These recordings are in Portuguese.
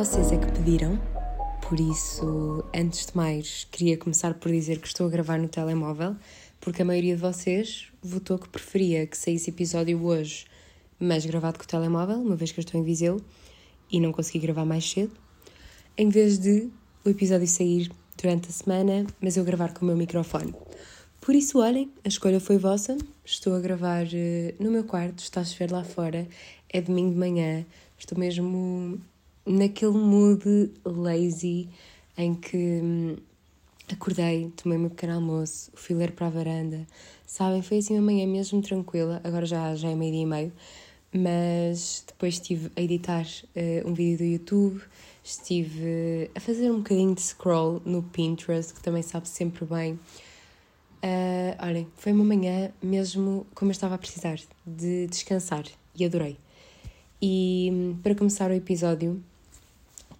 Vocês é que pediram, por isso, antes de mais, queria começar por dizer que estou a gravar no telemóvel, porque a maioria de vocês votou que preferia que saísse episódio hoje, mas gravado com o telemóvel, uma vez que eu estou em Viseu e não consegui gravar mais cedo, em vez de o episódio sair durante a semana, mas eu gravar com o meu microfone. Por isso, olhem, a escolha foi vossa. Estou a gravar uh, no meu quarto, está a chover lá fora, é domingo de manhã, estou mesmo naquele mood lazy em que hum, acordei, tomei o meu pequeno almoço, fui ler para a varanda. Sabem, foi assim uma manhã mesmo tranquila, agora já, já é meio-dia e meio, mas depois estive a editar uh, um vídeo do YouTube, estive a fazer um bocadinho de scroll no Pinterest, que também sabe sempre bem. Uh, olhem, foi uma manhã mesmo como eu estava a precisar, de descansar, e adorei. E hum, para começar o episódio,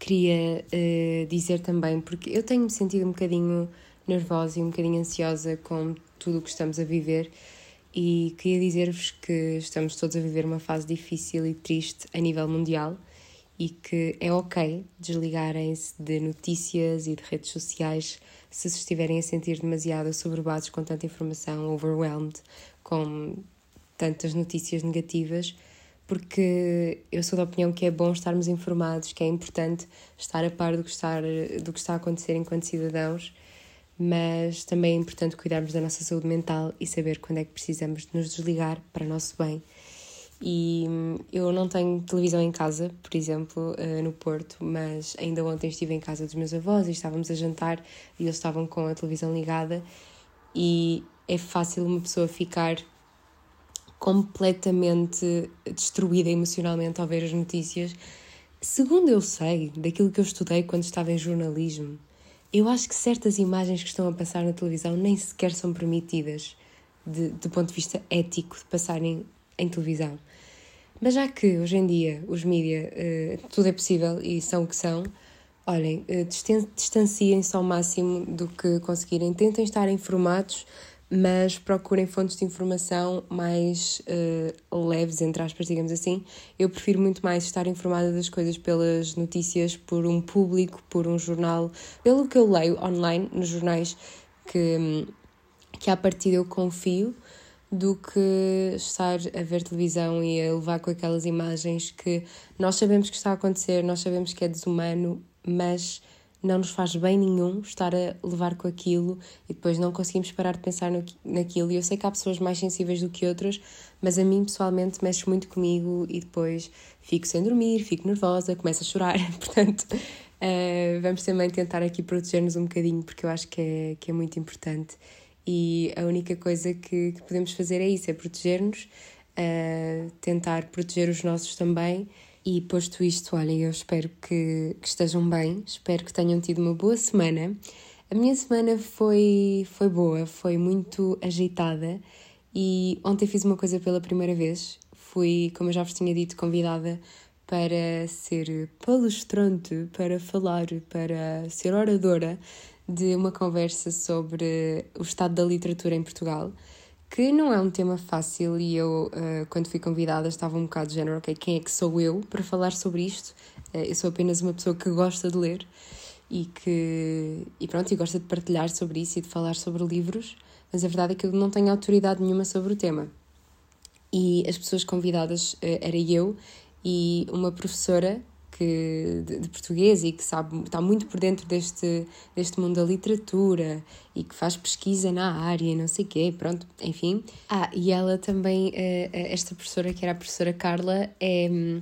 queria uh, dizer também, porque eu tenho-me sentido um bocadinho nervosa e um bocadinho ansiosa com tudo o que estamos a viver e queria dizer-vos que estamos todos a viver uma fase difícil e triste a nível mundial e que é ok desligarem-se de notícias e de redes sociais se se estiverem a sentir demasiado assoberbados com tanta informação, overwhelmed com tantas notícias negativas porque eu sou da opinião que é bom estarmos informados, que é importante estar a par do que, está, do que está a acontecer enquanto cidadãos, mas também é importante cuidarmos da nossa saúde mental e saber quando é que precisamos de nos desligar para o nosso bem. E hum, eu não tenho televisão em casa, por exemplo, eh, no Porto, mas ainda ontem estive em casa dos meus avós e estávamos a jantar e eles estavam com a televisão ligada e é fácil uma pessoa ficar completamente destruída emocionalmente ao ver as notícias. Segundo eu sei, daquilo que eu estudei quando estava em jornalismo, eu acho que certas imagens que estão a passar na televisão nem sequer são permitidas, de, do ponto de vista ético, de passarem em televisão. Mas já que hoje em dia os mídias uh, tudo é possível e são o que são, olhem, uh, distanciem-se ao máximo do que conseguirem, tentem estar informados mas procurem fontes de informação mais uh, leves, entre aspas, digamos assim. Eu prefiro muito mais estar informada das coisas pelas notícias, por um público, por um jornal, pelo que eu leio online nos jornais, que, que à partida eu confio, do que estar a ver televisão e a levar com aquelas imagens que nós sabemos que está a acontecer, nós sabemos que é desumano, mas não nos faz bem nenhum estar a levar com aquilo e depois não conseguimos parar de pensar no, naquilo. E eu sei que há pessoas mais sensíveis do que outras, mas a mim pessoalmente mexe muito comigo e depois fico sem dormir, fico nervosa, começo a chorar. Portanto, uh, vamos também tentar aqui proteger-nos um bocadinho porque eu acho que é, que é muito importante. E a única coisa que, que podemos fazer é isso: é proteger-nos, uh, tentar proteger os nossos também e posto isto, olhem, eu espero que, que estejam bem, espero que tenham tido uma boa semana. A minha semana foi, foi boa, foi muito agitada e ontem fiz uma coisa pela primeira vez. Fui, como eu já vos tinha dito, convidada para ser palestrante, para falar, para ser oradora de uma conversa sobre o estado da literatura em Portugal que não é um tema fácil e eu, uh, quando fui convidada, estava um bocado de género, ok, quem é que sou eu para falar sobre isto? Uh, eu sou apenas uma pessoa que gosta de ler e que, e pronto, e gosta de partilhar sobre isso e de falar sobre livros, mas a verdade é que eu não tenho autoridade nenhuma sobre o tema. E as pessoas convidadas uh, era eu e uma professora que, de, de, português e que sabe, está muito por dentro deste, deste mundo da literatura e que faz pesquisa na área e não sei o quê, pronto, enfim. Ah, e ela também, eh, eh, esta professora, que era a professora Carla, é hum,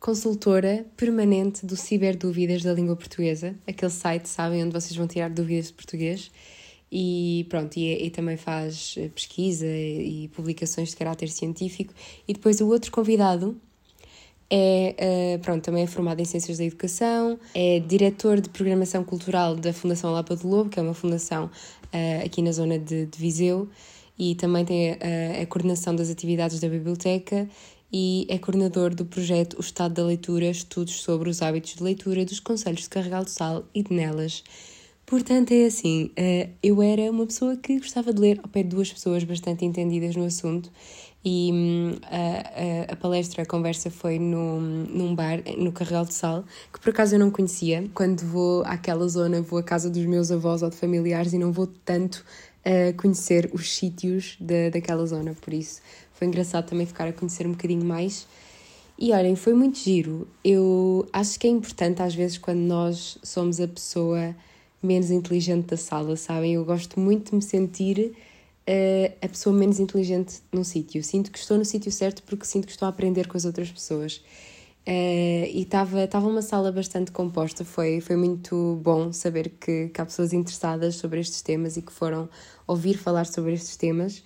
consultora permanente do Ciberdúvidas da Língua Portuguesa, aquele site, sabem, onde vocês vão tirar dúvidas de português. E pronto, e, e, também faz eh, pesquisa e publicações de caráter científico. E depois o outro convidado é, uh, pronto, também é formado em Ciências da Educação, é diretor de Programação Cultural da Fundação Lapa do Lobo, que é uma fundação uh, aqui na zona de, de, Viseu, e também tem uh, a coordenação das atividades da biblioteca e é coordenador do projeto O Estado da Leitura, estudos sobre os hábitos de leitura dos Conselhos de Carregal do Sal e de Nelas. Portanto, é assim, eu era uma pessoa que gostava de ler ao pé de duas pessoas bastante entendidas no assunto e hum, a, a, a, palestra, a conversa foi no, num bar, no Carregal de Sal, que por acaso eu não conhecia. Quando vou àquela zona, vou à casa dos meus avós ou de familiares e não vou tanto a conhecer os sítios da, daquela zona, por isso foi engraçado também ficar a conhecer um bocadinho mais. E olhem, foi muito giro. Eu acho que é importante às vezes quando nós somos a pessoa menos inteligente da sala, sabem? Eu gosto muito de me sentir uh, a pessoa menos inteligente num sítio. Sinto que estou no sítio certo porque sinto que estou a aprender com as outras pessoas. Uh, e estava uma sala bastante composta, foi, foi muito bom saber que, que há pessoas interessadas sobre estes temas e que foram ouvir falar sobre estes temas.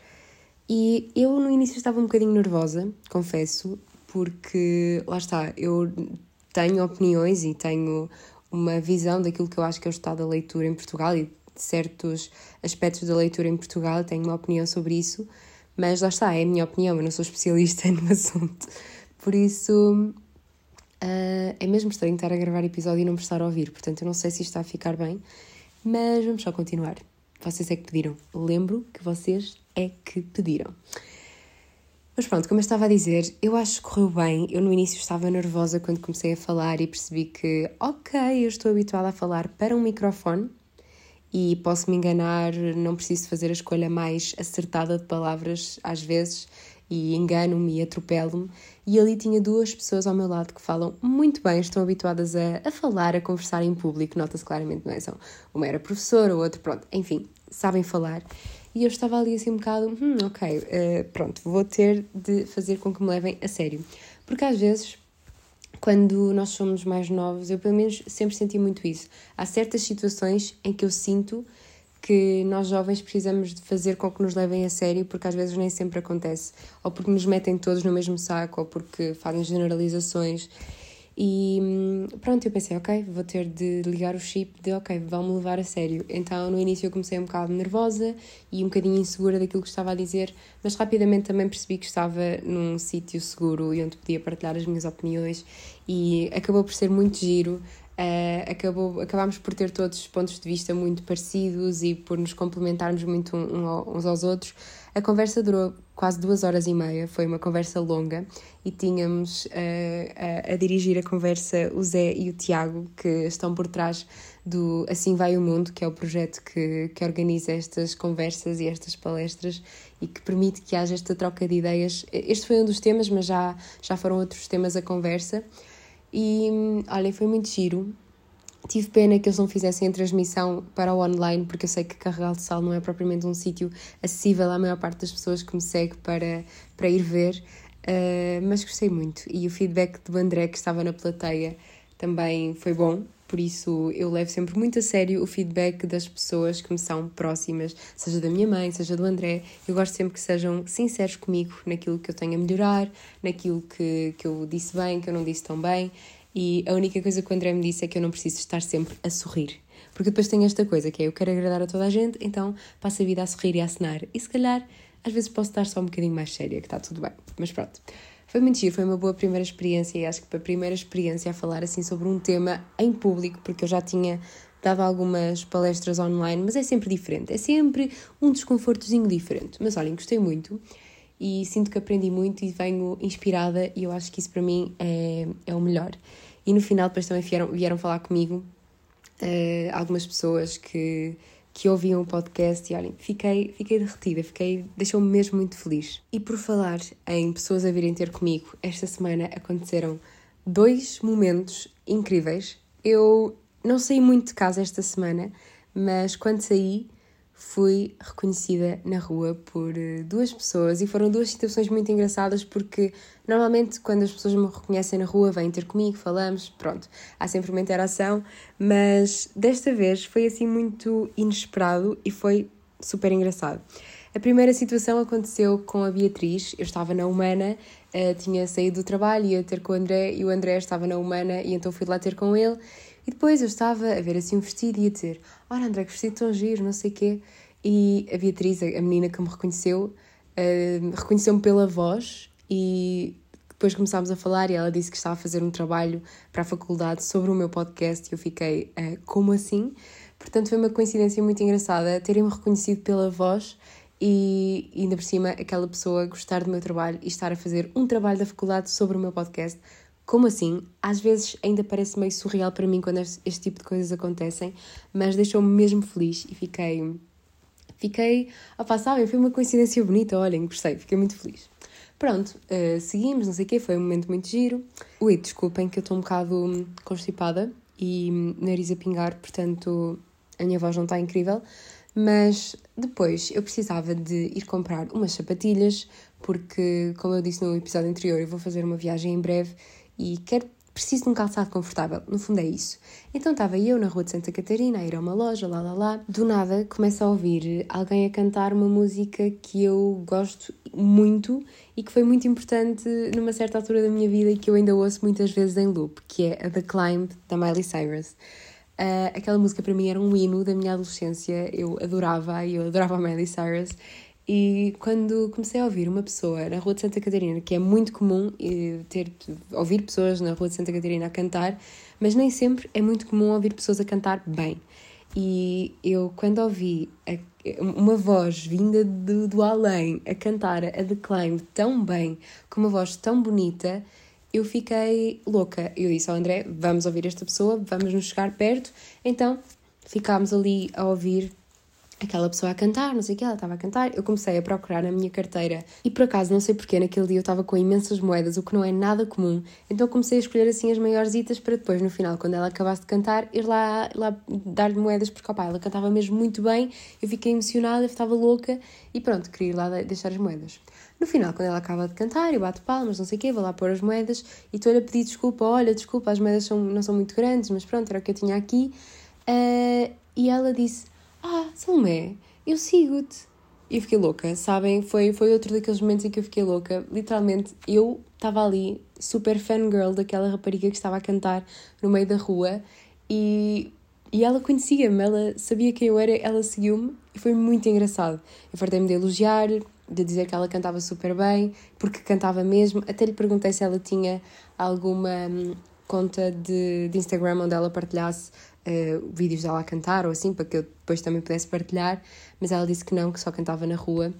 E eu no início estava um bocadinho nervosa, confesso, porque lá está, eu tenho opiniões e tenho uma visão daquilo que eu acho que é o estado da leitura em Portugal e certos aspectos da leitura em Portugal, tenho uma opinião sobre isso, mas lá está, é a minha opinião, eu não sou especialista no assunto. Por isso, uh, é mesmo estranho estar a gravar episódio e não prestar a ouvir, portanto eu não sei se isto está a ficar bem, mas vamos só continuar. Vocês é que pediram. Lembro que vocês é que pediram. Mas pronto, como eu estava a dizer, eu acho que correu bem. Eu no início estava nervosa quando comecei a falar e percebi que, ok, eu estou habituada a falar para um microfone e posso me enganar, não preciso fazer a escolha mais acertada de palavras às vezes e engano-me e atropelo-me. E ali tinha duas pessoas ao meu lado que falam muito bem, estão habituadas a, a falar, a conversar em público, nota-se claramente, não é? São, uma era professora, o outro, pronto, enfim, sabem falar e eu estava ali assim um bocado, hum, ok, uh, pronto, vou ter de fazer com que me levem a sério. Porque às vezes, quando nós somos mais novos, eu pelo menos sempre senti muito isso. Há certas situações em que eu sinto que nós jovens precisamos de fazer com que nos levem a sério, porque às vezes nem sempre acontece. Ou porque nos metem todos no mesmo saco, ou porque fazem generalizações. E hum, pronto, eu pensei, ok, vou ter de ligar o chip de, ok, vão-me levar a sério. Então no início eu comecei um bocado nervosa e um bocadinho insegura daquilo que estava a dizer, mas rapidamente também percebi que estava num sítio seguro e onde podia partilhar as minhas opiniões e acabou por ser muito giro. Uh, acabou, acabámos por ter todos pontos de vista muito parecidos e por nos complementarmos muito uns aos outros. A conversa durou quase duas horas e meia, foi uma conversa longa e tínhamos uh, a, a, dirigir a conversa o Zé e o Tiago, que estão por trás do Assim Vai o Mundo, que é o projeto que, que organiza estas conversas e estas palestras e que permite que haja esta troca de ideias. Este foi um dos temas, mas já, já foram outros temas a conversa. E olhem, foi muito giro. Tive pena que eles não fizessem a transmissão para o online, porque eu sei que Carregal de Sal não é propriamente um sítio acessível à maior parte das pessoas que me segue para, para ir ver, uh, mas gostei muito. E o feedback do André, que estava na plateia, também foi bom, por isso eu levo sempre muito a sério o feedback das pessoas que me são próximas, seja da minha mãe, seja do André. Eu gosto sempre que sejam sinceros comigo naquilo que eu tenho a melhorar, naquilo que, que eu disse bem, que eu não disse tão bem. E a única coisa que o André me disse é que eu não preciso estar sempre a sorrir. Porque depois tem esta coisa que é eu quero agradar a toda a gente, então passo a vida a sorrir e a acenar. E se calhar, às vezes posso estar só um bocadinho mais séria, que está tudo bem. Mas pronto. Foi muito giro, foi uma boa primeira experiência e acho que para a primeira experiência a falar assim sobre um tema em público, porque eu já tinha dado algumas palestras online, mas é sempre diferente, é sempre um desconfortozinho diferente. Mas olhem, gostei muito e sinto que aprendi muito e venho inspirada e eu acho que isso para mim é, é o melhor. E no final depois também vieram, vieram falar comigo uh, algumas pessoas que, que ouviam o podcast e olhem, fiquei, fiquei derretida, fiquei, deixou-me mesmo muito feliz. E por falar em pessoas a virem ter comigo, esta semana aconteceram dois momentos incríveis. Eu não saí muito de casa esta semana, mas quando saí fui reconhecida na rua por eh, duas pessoas e foram duas situações muito engraçadas porque normalmente quando as pessoas me reconhecem na rua vêm ter comigo, falamos, pronto, há sempre uma interação, mas desta vez foi assim muito inesperado e foi super engraçado. A primeira situação aconteceu com a Beatriz, eu estava na Humana, uh, tinha saído do trabalho, ia ter com o André e o André estava na Humana e então fui lá ter com ele e depois eu estava a ver assim um vestido e a dizer: Olha, André, que vestido tão giro, não sei o quê. E a Beatriz, a menina que me reconheceu, uh, reconheceu-me pela voz e depois começámos a falar e ela disse que estava a fazer um trabalho para a faculdade sobre o meu podcast e eu fiquei: uh, Como assim? Portanto, foi uma coincidência muito engraçada terem-me reconhecido pela voz e ainda por cima aquela pessoa gostar do meu trabalho e estar a fazer um trabalho da faculdade sobre o meu podcast. Como assim? Às vezes ainda parece meio surreal para mim quando este, tipo de coisas acontecem, mas deixou-me mesmo feliz e fiquei. Fiquei. Opá, sabem, foi uma coincidência bonita, olhem, gostei, fiquei muito feliz. Pronto, uh, seguimos, não sei o quê, foi um momento muito giro. Ui, desculpem que eu estou um bocado constipada e nariz a pingar, portanto a minha voz não está incrível, mas depois eu precisava de ir comprar umas sapatilhas, porque, como eu disse no episódio anterior, eu vou fazer uma viagem em breve e quero preciso de um calçado confortável, no fundo é isso. Então estava eu na rua de Santa Catarina a ir a uma loja, lá lá lá, do nada começo a ouvir alguém a cantar uma música que eu gosto muito e que foi muito importante numa certa altura da minha vida e que eu ainda ouço muitas vezes em loop, que é a The Climb da Miley Cyrus. Uh, aquela música para mim era um hino da minha adolescência, eu adorava, eu adorava a Miley Cyrus. E quando comecei a ouvir uma pessoa na Rua de Santa Catarina, que é muito comum ter ouvir pessoas na Rua de Santa Catarina a cantar, mas nem sempre é muito comum ouvir pessoas a cantar bem. E eu, quando ouvi a, uma voz vinda do, do além a cantar a The Climb tão bem, com uma voz tão bonita, eu fiquei louca. Eu disse ao André: vamos ouvir esta pessoa, vamos nos chegar perto. Então ficámos ali a ouvir aquela pessoa a cantar, não sei o que, ela estava a cantar. Eu comecei a procurar na minha carteira e por acaso, não sei porquê, naquele dia eu estava com imensas moedas, o que não é nada comum. Então comecei a escolher assim as maiores itas para depois, no final, quando ela acabasse de cantar, ir lá, lá dar-lhe moedas, porque opa, ela cantava mesmo muito bem. Eu fiquei emocionada, estava louca e pronto, queria ir lá deixar as moedas. No final, quando ela acaba de cantar, eu bato palmas, não sei o quê, vou lá pôr as moedas e estou-lhe a pedir desculpa. Olha, desculpa, as moedas são, não são muito grandes, mas pronto, era o que eu tinha aqui. Uh, e ela disse: Ah, Salomé, eu sigo-te. E fiquei louca, sabem? Foi, foi outro daqueles momentos em que eu fiquei louca. Literalmente, eu estava ali, super fangirl daquela rapariga que estava a cantar no meio da rua e, e ela conhecia-me, ela sabia quem eu era, ela seguiu-me e foi muito engraçado. Eu fartei-me de elogiar, de dizer que ela cantava super bem, porque cantava mesmo. Até lhe perguntei se ela tinha alguma hum, conta de, de Instagram onde ela partilhasse uh, vídeos dela a cantar ou assim, para que eu depois também pudesse partilhar, mas ela disse que não, que só cantava na rua.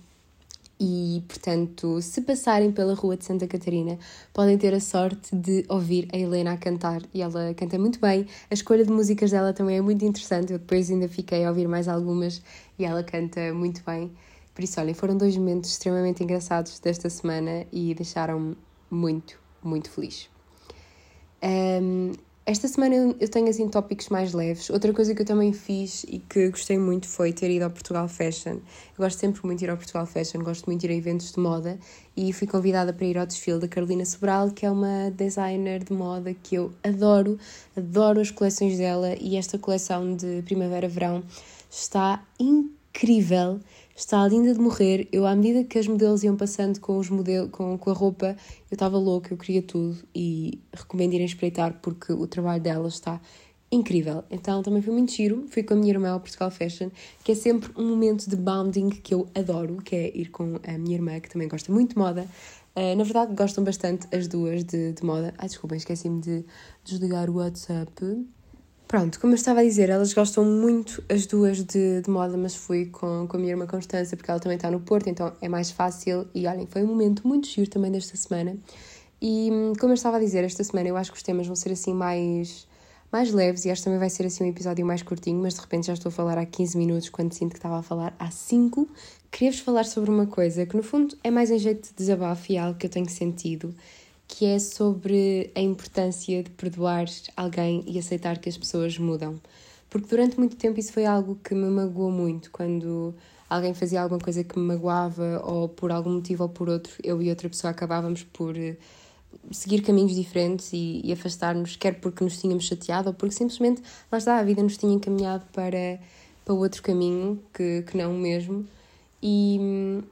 E, portanto, se passarem pela rua de Santa Catarina, podem ter a sorte de ouvir a Helena a cantar. E ela canta muito bem. A escolha de músicas dela também é muito interessante. Eu depois ainda fiquei a ouvir mais algumas e ela canta muito bem. Por isso, olhem, foram dois momentos extremamente engraçados desta semana e deixaram-me muito, muito feliz. Um, esta semana eu tenho assim tópicos mais leves. Outra coisa que eu também fiz e que gostei muito foi ter ido ao Portugal Fashion. Eu gosto sempre muito de ir ao Portugal Fashion, gosto muito de ir a eventos de moda e fui convidada para ir ao desfile da Carolina Sobral, que é uma designer de moda que eu adoro, adoro as coleções dela e esta coleção de primavera-verão está incrível está linda de morrer. Eu, à medida que as modelos iam passando com, os modelo, com, com a roupa, eu estava louca, eu queria tudo e recomendo irem espreitar porque o trabalho dela está incrível. Então também foi muito giro. Fui com a minha irmã ao Portugal Fashion, que é sempre um momento de bonding que eu adoro, que é ir com a minha irmã, que também gosta muito de moda. Uh, na verdade, gostam bastante as duas de, de moda. Ai, desculpem, esqueci-me de desligar o WhatsApp. Pronto, como eu estava a dizer, elas gostam muito as duas de, de moda, mas fui com, com a minha irmã Constança, porque ela também está no Porto, então é mais fácil. E olhem, foi um momento muito giro também desta semana. E como eu estava a dizer, esta semana eu acho que os temas vão ser assim mais, mais leves e acho que também vai ser assim um episódio mais curtinho, mas de repente já estou a falar há 15 minutos quando sinto que estava a falar há 5. Queria-vos falar sobre uma coisa que no fundo é mais em jeito de desabafo e algo que eu tenho sentido que é sobre a importância de perdoar alguém e aceitar que as pessoas mudam. Porque durante muito tempo isso foi algo que me magoou muito, quando alguém fazia alguma coisa que me magoava ou por algum motivo ou por outro, eu e outra pessoa acabávamos por eh, seguir caminhos diferentes e, e afastar-nos, quer porque nos tínhamos chateado ou porque simplesmente, lá está, a vida nos tinha encaminhado para, para outro caminho que, que não o mesmo. E, hum,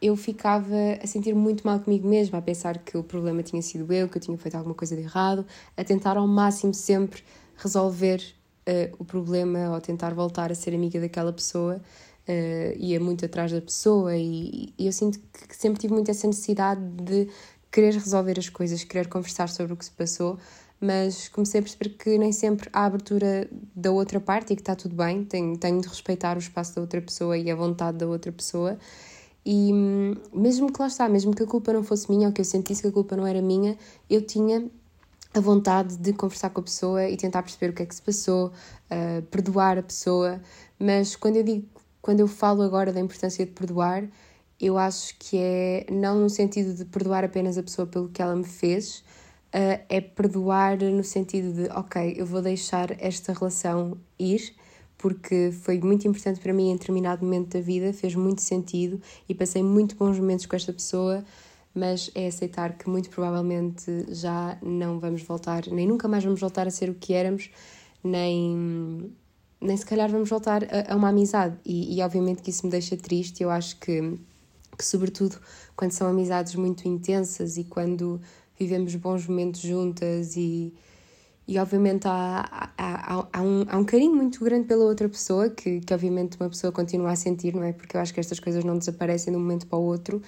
eu ficava a sentir muito mal comigo mesma, a pensar que o problema tinha sido eu, que eu tinha feito alguma coisa de errado, a tentar ao máximo sempre resolver uh, o problema ou tentar voltar a ser amiga daquela pessoa. Uh, ia muito atrás da pessoa e, e eu sinto que sempre tive muito essa necessidade de querer resolver as coisas, querer conversar sobre o que se passou, mas comecei a perceber que nem sempre há abertura da outra parte e que está tudo bem, tenho, tenho de respeitar o espaço da outra pessoa e a vontade da outra pessoa E hum, mesmo que lá está, mesmo que a culpa não fosse minha ou que eu sentisse que a culpa não era minha, eu tinha a vontade de conversar com a pessoa e tentar perceber o que é que se passou, uh, perdoar a pessoa. Mas quando eu digo, quando eu falo agora da importância de perdoar, eu acho que é não no sentido de perdoar apenas a pessoa pelo que ela me fez, uh, é perdoar no sentido de, ok, eu vou deixar esta relação ir, porque foi muito importante para mim em determinado momento da vida, fez muito sentido e passei muito bons momentos com esta pessoa, mas é aceitar que muito provavelmente já não vamos voltar, nem nunca mais vamos voltar a ser o que éramos, nem, nem se calhar vamos voltar a, a uma amizade. E, e obviamente que isso me deixa triste, eu acho que que, sobretudo, quando são amizades muito intensas e quando vivemos bons momentos juntas e, e obviamente há, há, há, um, há um carinho muito grande pela outra pessoa que, que obviamente uma pessoa continua a sentir, não é? Porque eu acho que estas coisas não desaparecem de um momento para o outro,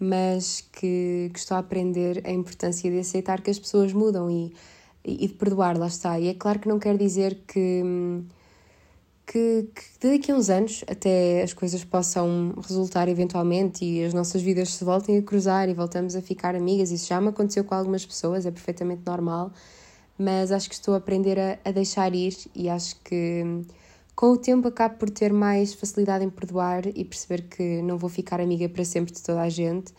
mas que, que estou a aprender a importância de aceitar que as pessoas mudam e, e de perdoar, lá está. E é claro que não quer dizer que que, que daqui a uns anos até as coisas possam resultar eventualmente e as nossas vidas se voltem a cruzar e voltamos a ficar amigas. Isso já me aconteceu com algumas pessoas, é perfeitamente normal, mas acho que estou a aprender a, a deixar ir e acho que com o tempo acabo por ter mais facilidade em perdoar e perceber que não vou ficar amiga para sempre de toda a gente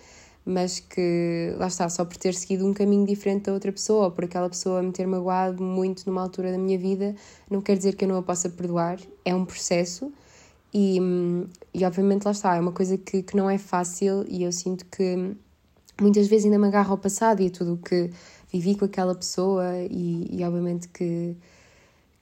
mas que lá está, só por ter seguido um caminho diferente da outra pessoa ou por aquela pessoa me ter magoado muito numa altura da minha vida, não quer dizer que eu não a possa perdoar, é um processo e, e obviamente lá está, é uma coisa que, que não é fácil e eu sinto que muitas vezes ainda me agarro ao passado e a tudo o que vivi com aquela pessoa e, e obviamente que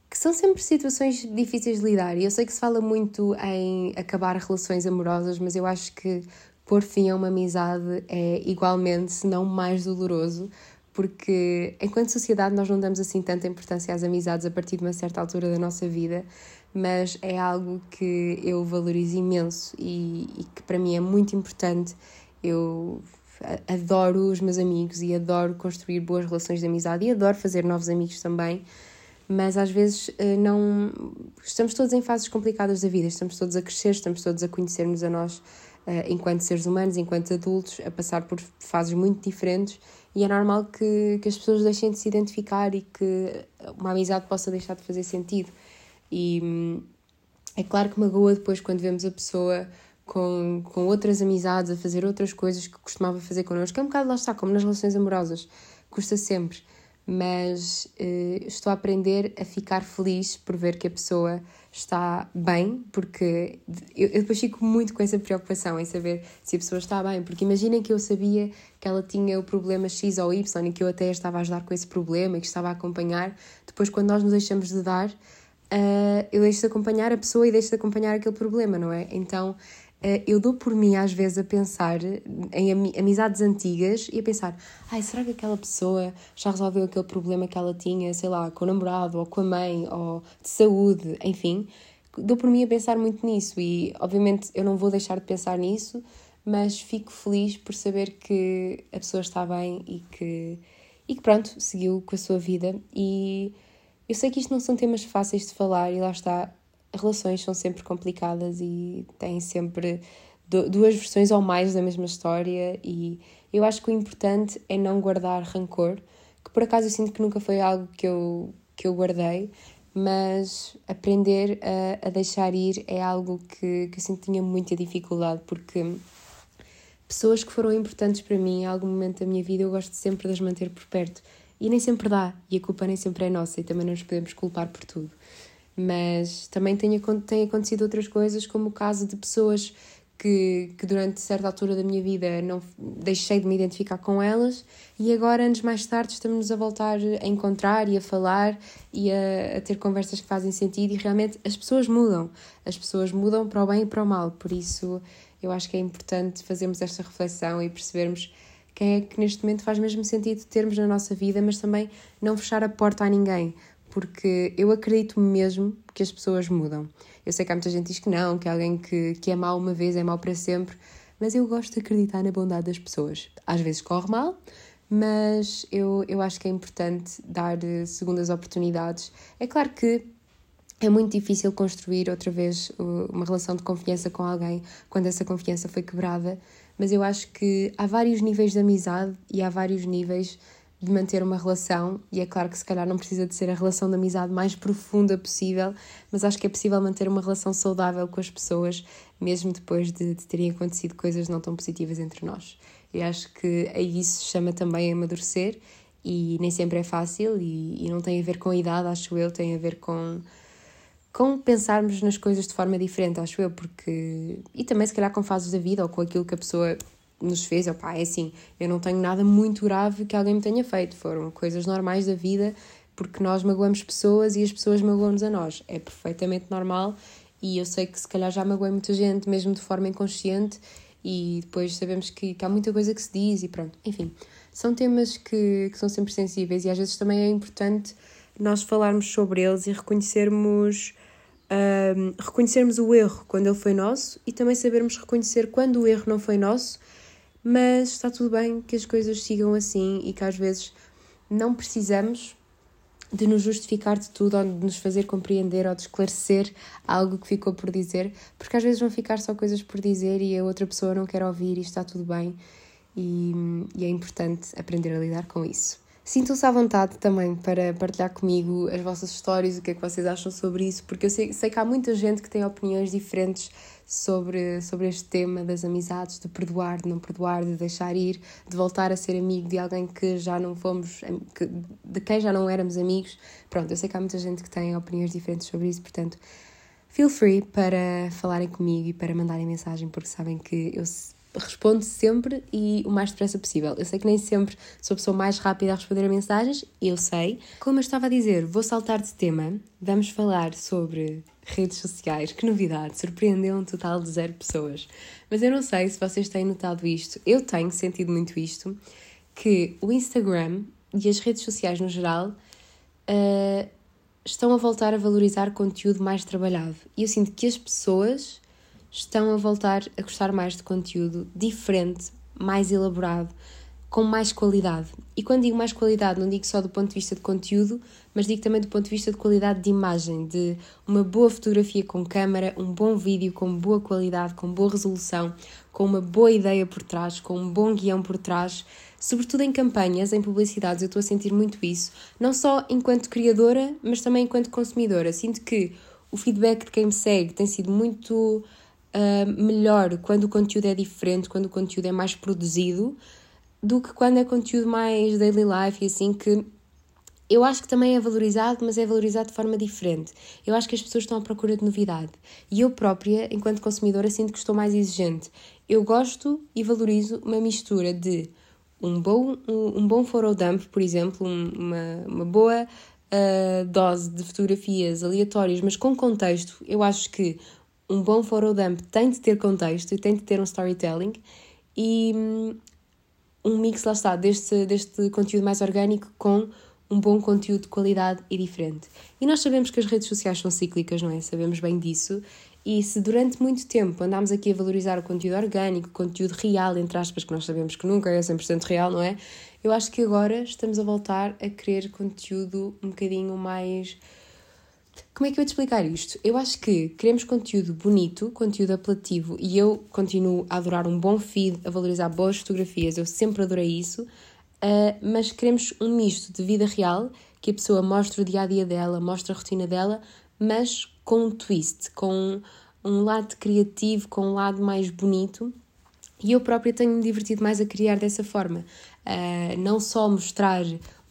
que são sempre situações difíceis de lidar. E eu sei que se fala muito em acabar relações amorosas, mas eu acho que pôr fim a uma amizade é igualmente, se não mais doloroso, porque enquanto sociedade nós não damos assim tanta importância às amizades a partir de uma certa altura da nossa vida, mas é algo que eu valorizo imenso e, e que para mim é muito importante. Eu adoro os meus amigos e adoro construir boas relações de amizade e adoro fazer novos amigos também, mas às vezes eh, não. Estamos todos em fases complicadas da vida, estamos todos a crescer, estamos todos a conhecer-nos a nós uh, enquanto seres humanos, enquanto adultos, a passar por fases muito diferentes e é normal que, que as pessoas deixem de se identificar e que uma amizade possa deixar de fazer sentido. E hum, é claro que magoa depois quando vemos a pessoa com, com outras amizades a fazer outras coisas que costumava fazer connosco, é um bocado lá está, como nas relações amorosas, custa sempre. Mas uh, estou a aprender a ficar feliz por ver que a pessoa está bem, porque eu, eu, depois fico muito com essa preocupação em saber se a pessoa está bem, porque imaginem que eu sabia que ela tinha o problema X ou Y e que eu até estava a ajudar com esse problema e que estava a acompanhar, depois quando nós nos deixamos de dar, uh, eu deixo de acompanhar a pessoa e deixo de acompanhar aquele problema, não é? Então eu dou por mim às vezes a pensar em amizades antigas e a pensar, ai, será que aquela pessoa já resolveu aquele problema que ela tinha, sei lá, com o namorado ou com a mãe ou de saúde, enfim. Dou por mim a pensar muito nisso e, obviamente, eu não vou deixar de pensar nisso, mas fico feliz por saber que a pessoa está bem e que, e que pronto, seguiu com a sua vida. E eu sei que isto não são temas fáceis de falar e lá está, relações são sempre complicadas e têm sempre duas versões ou mais da mesma história e eu acho que o importante é não guardar rancor, que por acaso eu sinto que nunca foi algo que eu, que eu guardei, mas aprender a, a deixar ir é algo que, que eu sinto que tinha muita dificuldade, porque pessoas que foram importantes para mim em algum momento da minha vida eu gosto sempre de as manter por perto. E nem sempre dá, e a culpa nem sempre é nossa e também não nos podemos culpar por tudo mas também tem, tem acontecido outras coisas, como o caso de pessoas que, que durante certa altura da minha vida não deixei de me identificar com elas e agora, anos mais tarde, estamos a voltar a encontrar e a falar e a, a ter conversas que fazem sentido e realmente as pessoas mudam, as pessoas mudam para o bem e para o mal, por isso eu acho que é importante fazermos esta reflexão e percebermos quem é que neste momento faz mesmo sentido termos na nossa vida, mas também não fechar a porta a ninguém, porque eu acredito mesmo que as pessoas mudam. Eu sei que há muita gente que diz que não, que alguém que, que é mau uma vez é mau para sempre, mas eu gosto de acreditar na bondade das pessoas. Às vezes corre mal, mas eu, eu acho que é importante dar segundas oportunidades. É claro que é muito difícil construir outra vez uma relação de confiança com alguém quando essa confiança foi quebrada, mas eu acho que há vários níveis de amizade e há vários níveis de manter uma relação, e é claro que se calhar não precisa de ser a relação de amizade mais profunda possível, mas acho que é possível manter uma relação saudável com as pessoas, mesmo depois de, de terem acontecido coisas não tão positivas entre nós. E acho que isso chama também a amadurecer, e nem sempre é fácil, e, e não tem a ver com a idade, acho eu, tem a ver com com pensarmos nas coisas de forma diferente, acho eu, porque. E também, se calhar, com fases da vida ou com aquilo que a pessoa nos fez. Opá, é assim, eu não tenho nada muito grave que alguém me tenha feito, foram coisas normais da vida, porque nós magoamos pessoas e as pessoas magoam-nos a nós. É perfeitamente normal e eu sei que se calhar já magoei muita gente, mesmo de forma inconsciente, e depois sabemos que, que há muita coisa que se diz e pronto. Enfim, são temas que, que são sempre sensíveis e às vezes também é importante nós falarmos sobre eles e reconhecermos um, reconhecermos o erro quando ele foi nosso e também sabermos reconhecer quando o erro não foi nosso, mas está tudo bem que as coisas sigam assim e que às vezes não precisamos de nos justificar de tudo ou de nos fazer compreender ou de esclarecer algo que ficou por dizer, porque às vezes vão ficar só coisas por dizer e a outra pessoa não quer ouvir e está tudo bem e, e é importante aprender a lidar com isso. Sintam-se à vontade também para partilhar comigo as vossas histórias, o que é que vocês acham sobre isso, porque eu sei, sei que há muita gente que tem opiniões diferentes sobre, sobre este tema das amizades, de perdoar, de não perdoar, de deixar ir, de voltar a ser amigo de alguém que já não fomos, que, de quem já não éramos amigos. Pronto, eu sei que há muita gente que tem opiniões diferentes sobre isso, portanto, feel free para falarem comigo e para mandarem mensagem, porque sabem que eu respondo sempre e o mais depressa possível. Eu sei que nem sempre sou a pessoa mais rápida a responder a mensagens, eu sei. Como eu estava a dizer, vou saltar de tema. Vamos falar sobre redes sociais. Que novidade! Surpreendeu um total de zero pessoas. Mas eu não sei se vocês têm notado isto. Eu tenho sentido muito isto, que o Instagram e as redes sociais no geral uh, estão a voltar a valorizar conteúdo mais trabalhado. E eu sinto que as pessoas estão a voltar a gostar mais de conteúdo diferente, mais elaborado, com mais qualidade. E quando digo mais qualidade, não digo só do ponto de vista de conteúdo, mas digo também do ponto de vista de qualidade de imagem, de uma boa fotografia com câmera, um bom vídeo com boa qualidade, com boa resolução, com uma boa ideia por trás, com um bom guião por trás. Sobretudo em campanhas, em publicidades, eu estou a sentir muito isso, não só enquanto criadora, mas também enquanto consumidora. Sinto que o feedback de quem me segue tem sido muito uh, melhor quando o conteúdo é diferente, quando o conteúdo é mais produzido, do que quando é conteúdo mais daily life e assim que eu acho que também é valorizado, mas é valorizado de forma diferente. Eu acho que as pessoas estão à procura de novidade. E eu própria, enquanto consumidora, sinto que estou mais exigente. Eu gosto e valorizo uma mistura de um bom, um, um bom dump, por exemplo, uma, uma boa uh, dose de fotografias aleatórias, mas com contexto. Eu acho que um bom dump tem de ter contexto e tem de ter um storytelling e hum, um mix, lá está, deste, deste conteúdo mais orgânico com um bom conteúdo de qualidade e diferente. E nós sabemos que as redes sociais são cíclicas, não é? Sabemos bem disso. E se durante muito tempo andámos aqui a valorizar o conteúdo orgânico, o conteúdo real, entre aspas, que nós sabemos que nunca é 100% real, não é? Eu acho que agora estamos a voltar a querer conteúdo um bocadinho mais como é que eu vou te explicar isto? Eu acho que queremos conteúdo bonito, conteúdo apelativo, e eu continuo a adorar um bom feed, a valorizar boas fotografias, eu sempre adorei isso, uh, mas queremos um misto de vida real, que a pessoa mostre o dia a dia dela, mostre a rotina dela, mas com um twist, com um lado criativo, com um lado mais bonito. E eu própria tenho-me divertido mais a criar dessa forma. Uh, não só mostrar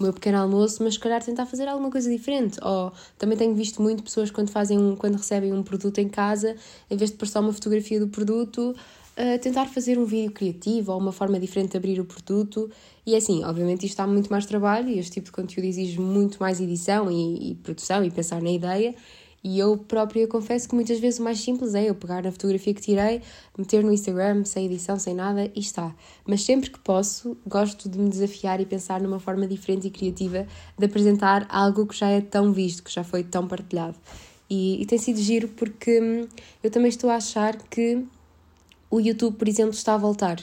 o meu pequeno almoço, mas se calhar tentar fazer alguma coisa diferente. Ou também tenho visto muito pessoas quando fazem um, quando recebem um produto em casa, em vez de postar uma fotografia do produto, uh, tentar fazer um vídeo criativo ou uma forma diferente de abrir o produto. E é assim, obviamente isto dá muito mais trabalho e este tipo de conteúdo exige muito mais edição e, e produção e pensar na ideia. E eu própria confesso que muitas vezes o mais simples é eu pegar na fotografia que tirei, meter no Instagram, sem edição, sem nada e está. Mas sempre que posso, gosto de me desafiar e pensar numa forma diferente e criativa de apresentar algo que já é tão visto, que já foi tão partilhado. E, e tem sido giro porque hum, eu também estou a achar que o YouTube, por exemplo, está a voltar.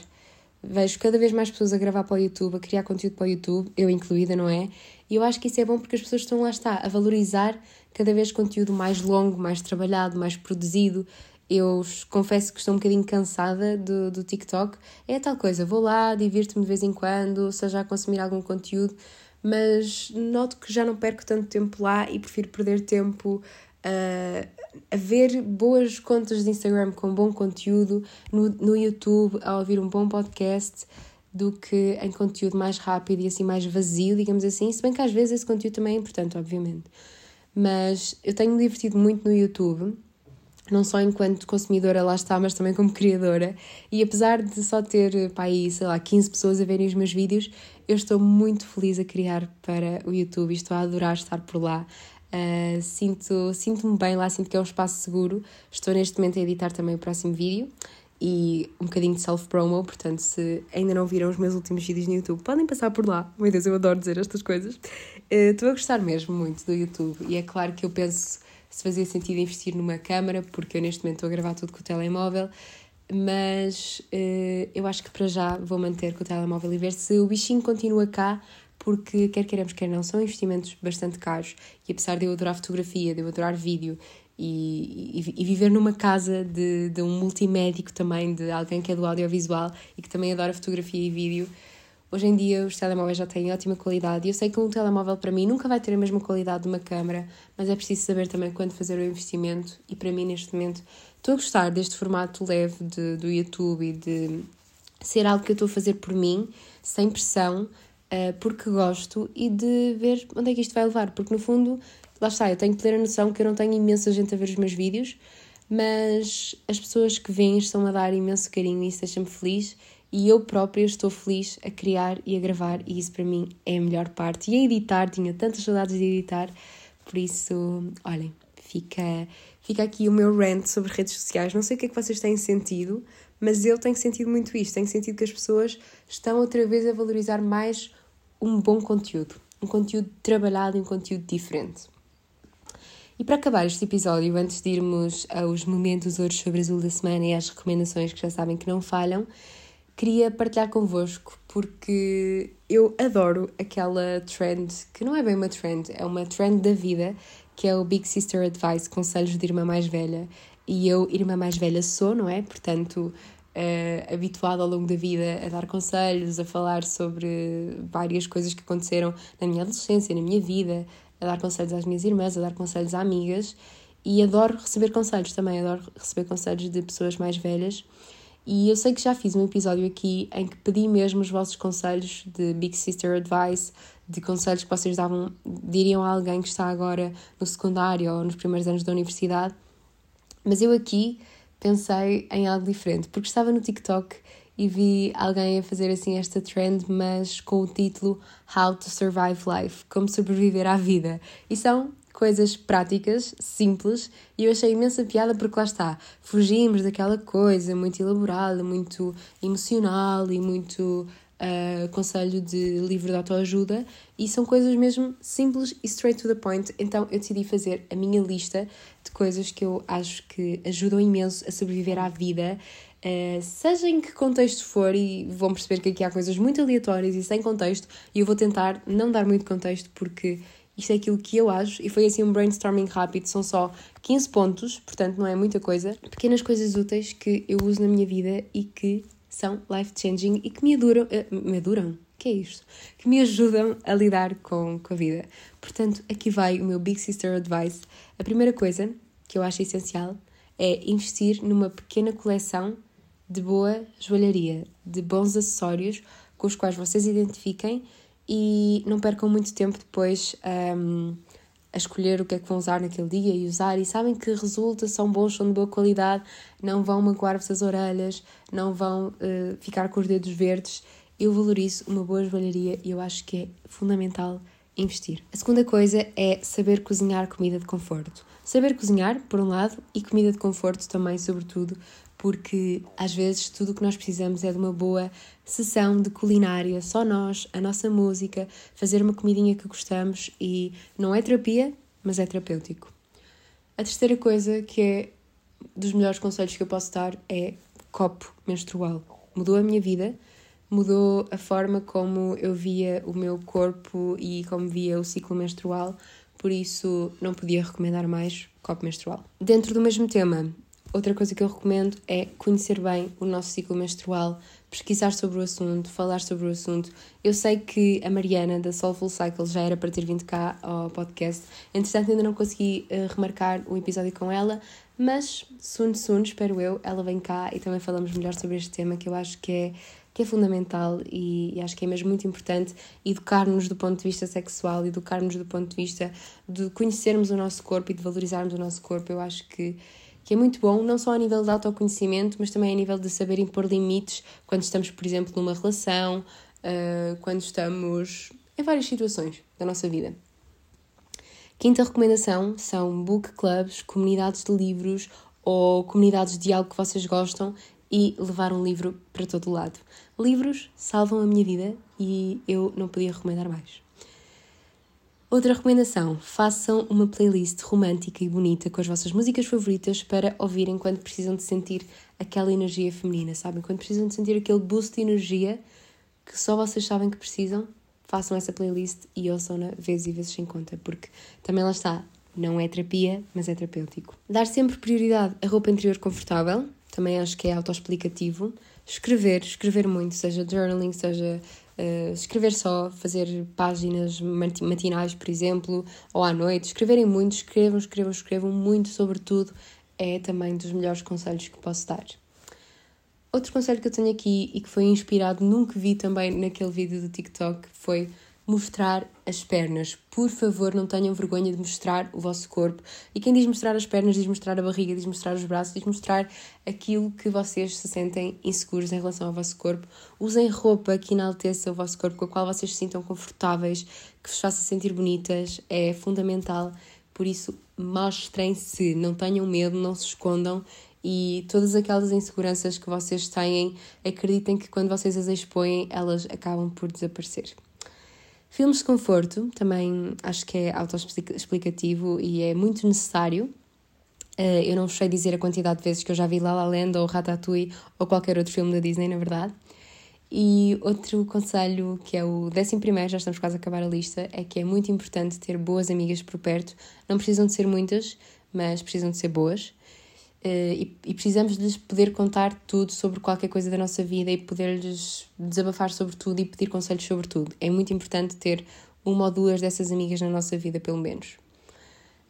Vejo cada vez mais pessoas a gravar para o YouTube, a criar conteúdo para o YouTube, eu incluída, não é? E eu acho que isso é bom porque as pessoas estão lá está, a valorizar cada vez conteúdo mais longo, mais trabalhado, mais produzido. Eu confesso que estou um bocadinho cansada do, do TikTok. É tal coisa, vou lá, divirto-me de vez em quando, seja a consumir algum conteúdo, mas noto que já não perco tanto tempo lá e prefiro perder tempo uh, a ver boas contas de Instagram com bom conteúdo, no, no YouTube, a ouvir um bom podcast, do que em conteúdo mais rápido e assim mais vazio, digamos assim. Se bem que às vezes esse conteúdo também é importante, obviamente. Mas eu tenho me divertido muito no YouTube, não só enquanto consumidora, lá está, mas também como criadora. E apesar de só ter, pá, aí, sei lá, 15 pessoas a verem os meus vídeos, eu estou muito feliz a criar para o YouTube e estou a adorar estar por lá. Uh, sinto, sinto-me bem lá, sinto que é um espaço seguro. Estou neste momento a editar também o próximo vídeo e um bocadinho de self-promo, portanto, se ainda não viram os meus últimos vídeos no YouTube, podem passar por lá. Meu Deus, eu adoro dizer estas coisas. Uh, estou a gostar mesmo muito do YouTube e é claro que eu penso se fazia sentido investir numa câmera, porque eu neste momento estou a gravar tudo com o telemóvel, mas uh, eu acho que para já vou manter com o telemóvel e ver se o bichinho continua cá, porque quer queremos, quer não, são investimentos bastante caros e apesar de eu adorar fotografia, de eu adorar vídeo e, e, viver numa casa de, de um multimédico também, de alguém que é do audiovisual e que também adora fotografia e vídeo, hoje em dia os telemóveis já têm ótima qualidade. E eu sei que um telemóvel para mim nunca vai ter a mesma qualidade de uma câmera, mas é preciso saber também quando fazer o investimento. E para mim neste momento estou a gostar deste formato leve de, do YouTube e de ser algo que eu estou a fazer por mim, sem pressão, uh, porque gosto e de ver onde é que isto vai levar, porque no fundo, lá está, eu tenho plena noção que eu não tenho imensa gente a ver os meus vídeos, mas as pessoas que vêm estão a dar imenso carinho e isso deixa-me feliz e eu própria estou feliz a criar e a gravar e isso para mim é a melhor parte. E a editar, tinha tantas saudades de editar, por isso, olhem, fica, fica aqui o meu rant sobre redes sociais. Não sei o que é que vocês têm sentido, mas eu tenho sentido muito isto. Tenho sentido que as pessoas estão outra vez a valorizar mais um bom conteúdo, um conteúdo trabalhado, um conteúdo diferente. E para acabar este episódio, antes de irmos aos momentos ouros sobre azul da semana e às recomendações que já sabem que não falham, queria partilhar convosco porque eu adoro aquela trend, que não é bem uma trend, é uma trend da vida, que é o Big Sister Advice, conselhos de irmã mais velha. E eu, irmã mais velha, sou, não é? Portanto, uh, habituada ao longo da vida a dar conselhos, a falar sobre várias coisas que aconteceram na minha adolescência, na minha vida, a dar conselhos às minhas irmãs, a dar conselhos a amigas e adoro receber conselhos também, adoro receber conselhos de pessoas mais velhas. E eu sei que já fiz um episódio aqui em que pedi mesmo os vossos conselhos de Big Sister Advice, de conselhos que vocês davam, diriam a alguém que está agora no secundário ou nos primeiros anos da universidade. Mas eu aqui pensei em algo diferente, porque estava no TikTok e vi alguém a fazer assim esta trend, mas com o título How to Survive Life Como sobreviver à vida. E são coisas práticas, simples, e eu achei imensa piada porque lá está, fugimos daquela coisa muito elaborada, muito emocional e muito uh, conselho de livro de autoajuda e são coisas mesmo simples e straight to the point. Então eu decidi fazer a minha lista de coisas que eu acho que ajudam imenso a sobreviver à vida. Uh, seja em que contexto for, e vão perceber que aqui há coisas muito aleatórias e sem contexto, e eu vou tentar não dar muito contexto porque isto é aquilo que eu acho, e foi assim um brainstorming rápido, são só 15 pontos, portanto não é muita coisa, pequenas coisas úteis que eu uso na minha vida e que são life-changing e que me aduram. Uh, me aduram? que é isto? Que me ajudam a lidar com, com a vida. Portanto, aqui vai o meu Big Sister Advice. A primeira coisa que eu acho essencial é investir numa pequena coleção de boa joalharia, de bons acessórios com os quais vocês identifiquem e não percam muito tempo depois um, a escolher o que é que vão usar naquele dia e usar, e sabem que resulta, são bons, são de boa qualidade, não vão magoar-vos as orelhas, não vão uh, ficar com os dedos verdes. Eu valorizo uma boa joalharia e eu acho que é fundamental investir. A segunda coisa é saber cozinhar comida de conforto. Saber cozinhar, por um lado, e comida de conforto também, sobretudo, porque às vezes tudo o que nós precisamos é de uma boa sessão de culinária, só nós, a nossa música, fazer uma comidinha que gostamos e não é terapia, mas é terapêutico. A terceira coisa que é dos melhores conselhos que eu posso dar é copo menstrual. Mudou a minha vida, mudou a forma como eu via o meu corpo e como via o ciclo menstrual, por isso não podia recomendar mais copo menstrual. Dentro do mesmo tema, outra coisa que eu recomendo é conhecer bem o nosso ciclo menstrual, pesquisar sobre o assunto, falar sobre o assunto. Eu sei que a Mariana da Soulful Cycle já era para ter vindo cá ao podcast, entretanto ainda não consegui uh, remarcar o episódio com ela, mas soon soon, espero eu, ela vem cá e também falamos melhor sobre este tema que eu acho que é, que é fundamental e, e acho que é mesmo muito importante educar-nos do ponto de vista sexual, educar-nos do ponto de vista de conhecermos o nosso corpo e de valorizarmos o nosso corpo. Eu acho que que é muito bom, não só a nível de autoconhecimento, mas também a nível de saber impor limites quando estamos, por exemplo, numa relação, uh, quando estamos em várias situações da nossa vida. Quinta recomendação são book clubs, comunidades de livros ou comunidades de algo que vocês gostam e levar um livro para todo lado. Livros salvam a minha vida e eu não podia recomendar mais. Outra recomendação: façam uma playlist romântica e bonita com as vossas músicas favoritas para ouvirem quando precisam de sentir aquela energia feminina, sabem? Quando precisam de sentir aquele boost de energia que só vocês sabem que precisam, façam essa playlist e ouçam-na vezes e vezes sem conta, porque também lá está, não é terapia, mas é terapêutico. Dar sempre prioridade à roupa interior confortável, também acho que é autoexplicativo. Escrever, escrever muito, seja journaling, seja uh, escrever só, fazer páginas matinais, por exemplo, ou à noite. Escreverem muito, escrevam, escrevam, escrevam muito, sobretudo, é também dos melhores conselhos que posso dar. Outro conselho que eu tenho aqui e que foi inspirado que vi também naquele vídeo do TikTok foi mostrar as pernas. Por favor, não tenham vergonha de mostrar o vosso corpo. E quem diz mostrar as pernas, diz mostrar a barriga, diz mostrar os braços, diz mostrar aquilo que vocês se sentem inseguros em relação ao vosso corpo. Usem roupa que enalteça o vosso corpo, com a qual vocês se sintam confortáveis, que vos faça sentir bonitas. É fundamental. Por isso, mostrem-se, não tenham medo, não se escondam e todas aquelas inseguranças que vocês têm, acreditem que quando vocês as expõem, elas acabam por desaparecer. Filmes de conforto, também acho que é autoexplicativo e é muito necessário. Uh, eu não sei dizer a quantidade de vezes que eu já vi La La Land ou Ratatouille ou qualquer outro filme da Disney, na verdade. E outro conselho, que é o décimo primeiro, já estamos quase a acabar a lista, é que é muito importante ter boas amigas por perto. Não precisam de ser muitas, mas precisam de ser boas. Uh, e, e, precisamos lhes poder contar tudo sobre qualquer coisa da nossa vida e poder-lhes desabafar sobre tudo e pedir conselhos sobre tudo. É muito importante ter uma ou duas dessas amigas na nossa vida, pelo menos.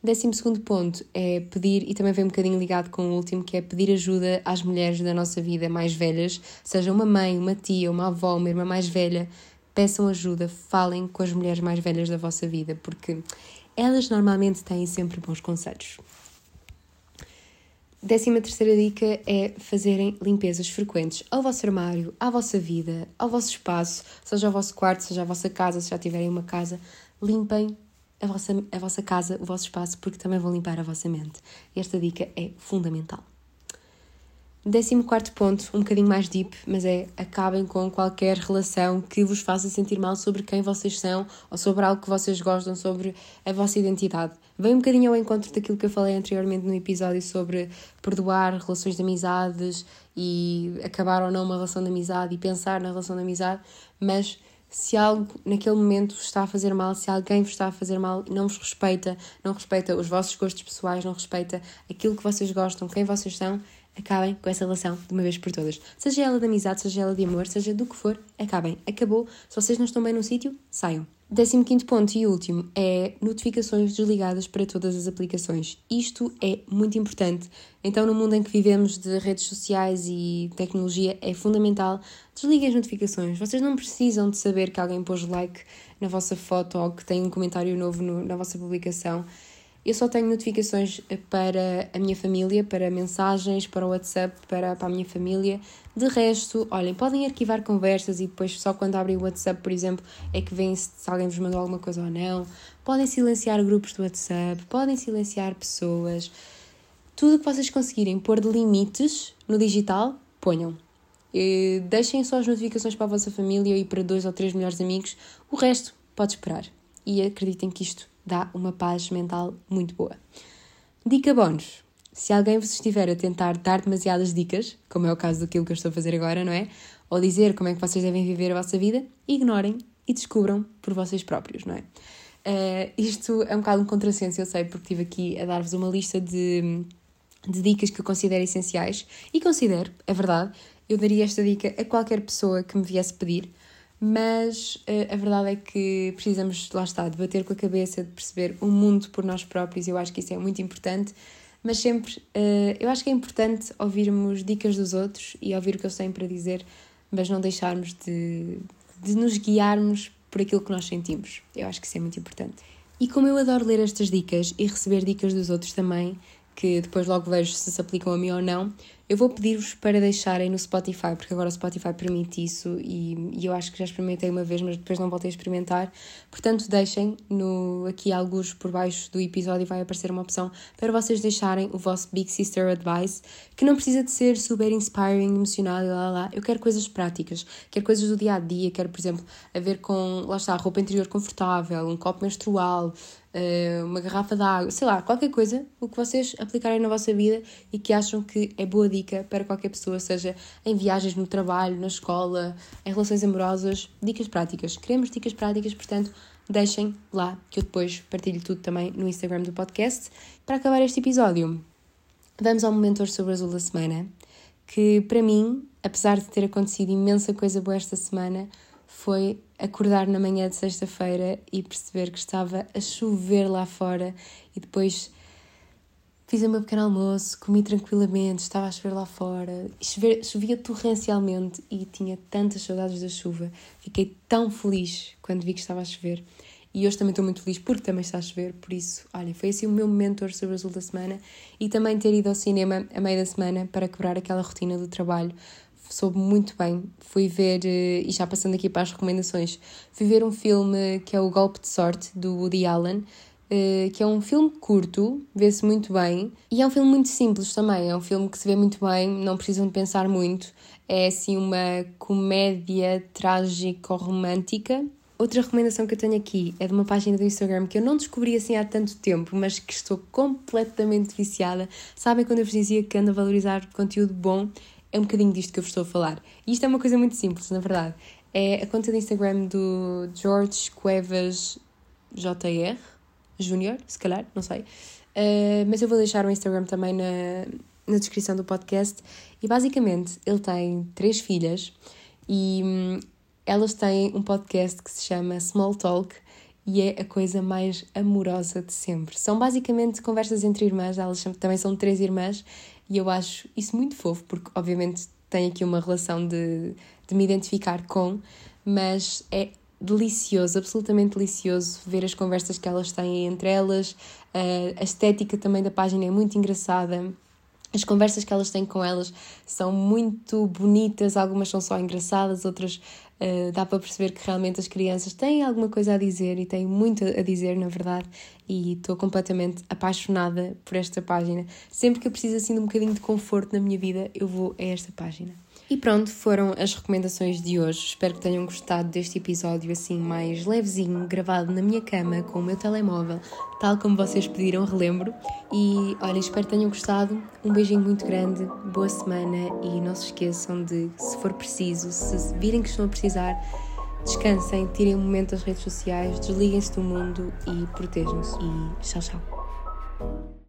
Décimo segundo ponto é pedir, e também vem um bocadinho ligado com o último, que é pedir ajuda às mulheres da nossa vida mais velhas, seja uma mãe, uma tia, uma avó, uma irmã mais velha, peçam ajuda, falem com as mulheres mais velhas da vossa vida, porque elas normalmente têm sempre bons conselhos. Décima terceira dica é fazerem limpezas frequentes ao vosso armário, à vossa vida, ao vosso espaço, seja o vosso quarto, seja a vossa casa, se já tiverem uma casa, limpem a vossa, a vossa casa, o vosso espaço, porque também vão limpar a vossa mente. Esta dica é fundamental. Décimo quarto ponto, um bocadinho mais deep, mas é acabem com qualquer relação que vos faça sentir mal sobre quem vocês são ou sobre algo que vocês gostam, sobre a vossa identidade. Vem um bocadinho ao encontro daquilo que eu falei anteriormente no episódio sobre perdoar relações de amizades e acabar ou não uma relação de amizade e pensar na relação de amizade, mas se algo naquele momento vos está a fazer mal, se alguém vos está a fazer mal e não vos respeita, não respeita os vossos gostos pessoais, não respeita aquilo que vocês gostam, quem vocês são, acabem com essa relação de uma vez por todas. Seja ela de amizade, seja ela de amor, seja do que for, acabem. Acabou. Se vocês não estão bem no sítio, saiam. Décimo quinto ponto e último é notificações desligadas para todas as aplicações. Isto é muito importante. Então, no mundo em que vivemos de redes sociais e tecnologia, é fundamental. Desliguem as notificações. Vocês não precisam de saber que alguém pôs like na vossa foto ou que tem um comentário novo no, na vossa publicação. Eu só tenho notificações para a minha família, para mensagens, para o WhatsApp, para, para a minha família. De resto, olhem, podem arquivar conversas e depois só quando abrem o WhatsApp, por exemplo, é que vêm se, se alguém vos mandou alguma coisa ou não. Podem silenciar grupos do WhatsApp, podem silenciar pessoas. Tudo o que vocês conseguirem pôr de limites no digital, ponham. E deixem só as notificações para a vossa família e para dois ou três melhores amigos. O resto pode esperar. E acreditem que isto dá uma paz mental muito boa. Dica bónus. Se alguém vos estiver a tentar dar demasiadas dicas, como é o caso daquilo que eu estou a fazer agora, não é? ou dizer como é que vocês devem viver a vossa vida, ignorem e descubram por vocês próprios, não é? Uh, isto é um bocado um contrassenso, eu sei, porque estive aqui a dar-vos uma lista de, de dicas que eu considero essenciais e considero, é verdade, eu daria esta dica a qualquer pessoa que me viesse pedir, mas uh, a verdade é que precisamos, lá está, debater com a cabeça, de perceber o mundo por nós próprios, eu acho que isso é muito importante, mas sempre, uh, eu acho que é importante ouvirmos dicas dos outros e ouvir o que eles têm para dizer, mas não deixarmos de, de nos guiarmos por aquilo que nós sentimos. Eu acho que isso é muito importante. E como eu adoro ler estas dicas e receber dicas dos outros também, que depois logo vejo se se aplicam a mim ou não, eu vou pedir-vos para deixarem no Spotify, porque agora o Spotify permite isso e, e, eu acho que já experimentei uma vez, mas depois não voltei a experimentar. Portanto, deixem no, aqui alguns por baixo do episódio vai aparecer uma opção para vocês deixarem o vosso Big Sister Advice, que não precisa de ser super inspiring, emocional e lá, lá. Eu quero coisas práticas, quero coisas do dia a dia, quero, por exemplo, a ver com, lá está, roupa interior confortável, um copo menstrual, uma garrafa de água, sei lá, qualquer coisa, o que vocês aplicarem na vossa vida e que acham que é boa dica para qualquer pessoa, seja em viagens, no trabalho, na escola, em relações amorosas, dicas práticas. Queremos dicas práticas, portanto, deixem lá que eu depois partilho tudo também no Instagram do podcast. Para acabar este episódio, vamos ao momento hoje sobre azul da semana, que para mim, apesar de ter acontecido imensa coisa boa esta semana, foi acordar na manhã de sexta-feira e perceber que estava a chover lá fora e depois fiz o meu pequeno almoço, comi tranquilamente, estava a chover lá fora, chover, chovia torrencialmente e tinha tantas saudades da chuva. Fiquei tão feliz quando vi que estava a chover. E hoje também estou muito feliz porque também está a chover, por isso, olha, foi assim o meu hoje sobre o azul da semana e também ter ido ao cinema a meio da semana para quebrar aquela rotina do trabalho soube muito bem. Fui ver, eh, e já passando aqui para as recomendações, fui ver um filme que é O Golpe de Sorte, do Woody Allen, eh, que é um filme curto, vê-se muito bem, e é um filme muito simples também, é um filme que se vê muito bem, não precisam de pensar muito, é assim uma comédia trágico-romântica. Outra recomendação que eu tenho aqui é de uma página do Instagram que eu não descobri assim há tanto tempo, mas que estou completamente viciada. Sabem quando eu vos dizia que ando a valorizar conteúdo bom? É um bocadinho disto que eu vos estou a falar. E isto é uma coisa muito simples, na verdade. É a conta de Instagram do George Cuevas JR, Júnior, se calhar, não sei. Uh, mas eu vou deixar o Instagram também na, na descrição do podcast. E basicamente ele tem três filhas e hum, elas têm um podcast que se chama Small Talk e é a coisa mais amorosa de sempre. São basicamente conversas entre irmãs, elas também são três irmãs e eu acho isso muito fofo, porque obviamente tem aqui uma relação de, de me identificar com, mas é delicioso, absolutamente delicioso ver as conversas que elas têm entre elas. Uh, a estética também da página é muito engraçada. As conversas que elas têm com elas são muito bonitas, algumas são só engraçadas, outras uh, dá para perceber que realmente as crianças têm alguma coisa a dizer e têm muito a dizer, na verdade, e estou completamente apaixonada por esta página. Sempre que eu preciso assim de um bocadinho de conforto na minha vida, eu vou a esta página. E pronto, foram as recomendações de hoje. Espero que tenham gostado deste episódio assim mais levezinho, gravado na minha cama com o meu telemóvel, tal como vocês pediram, relembro. E olha, espero que tenham gostado. Um beijinho muito grande, boa semana e não se esqueçam de, se for preciso, se virem que estão a precisar, descansem, tirem um momento das redes sociais, desliguem-se do mundo e protejam-se. E tchau, tchau.